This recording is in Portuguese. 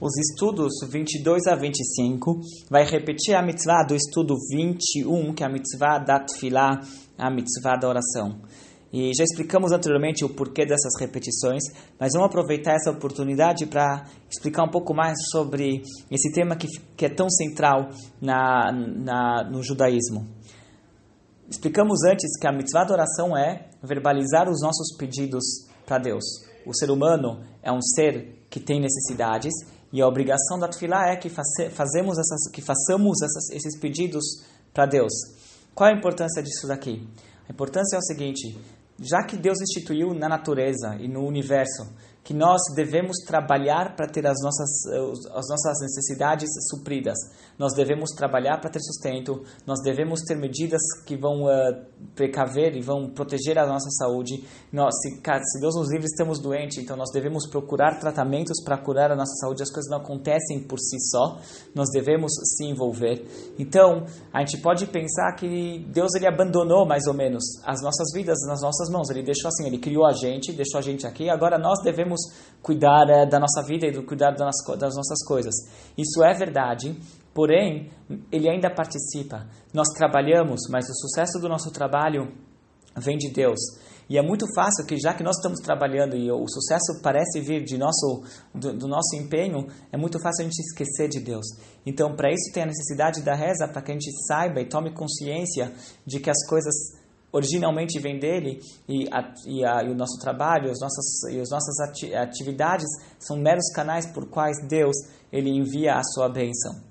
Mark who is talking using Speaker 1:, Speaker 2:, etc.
Speaker 1: os estudos 22 a 25, vai repetir a mitzvah do estudo 21, que é a mitzvah da tefillah, a mitzvah da oração. E já explicamos anteriormente o porquê dessas repetições, mas vamos aproveitar essa oportunidade para explicar um pouco mais sobre esse tema que, que é tão central na, na, no judaísmo. Explicamos antes que a mitzvah da oração é verbalizar os nossos pedidos para Deus. O ser humano é um ser que tem necessidades e a obrigação da tefilá é que, fazemos essas, que façamos essas, esses pedidos para Deus. Qual a importância disso daqui? A importância é o seguinte: já que Deus instituiu na natureza e no universo que nós devemos trabalhar para ter as nossas, as nossas necessidades supridas. Nós devemos trabalhar para ter sustento, nós devemos ter medidas que vão uh, precaver e vão proteger a nossa saúde. Nós, se, se Deus nos livre, estamos doentes, então nós devemos procurar tratamentos para curar a nossa saúde. As coisas não acontecem por si só, nós devemos se envolver. Então, a gente pode pensar que Deus ele abandonou mais ou menos as nossas vidas nas nossas mãos. Ele deixou assim, ele criou a gente, deixou a gente aqui, agora nós devemos devemos cuidar é, da nossa vida e do cuidar das, nossas coisas. Isso é verdade, porém, ele ainda participa. Nós trabalhamos, mas o sucesso do nosso trabalho vem de Deus. E é muito fácil que, já que nós estamos trabalhando e o sucesso parece vir de nosso, do, do nosso empenho, é muito fácil a gente esquecer de Deus. Então, para isso tem a necessidade da reza, para que a gente saiba e tome consciência de que as coisas originalmente vem dele e, a, e, a, e o nosso trabalho, as nossas, e as nossas ati atividades são meros canais por quais Deus ele envia a sua bênção.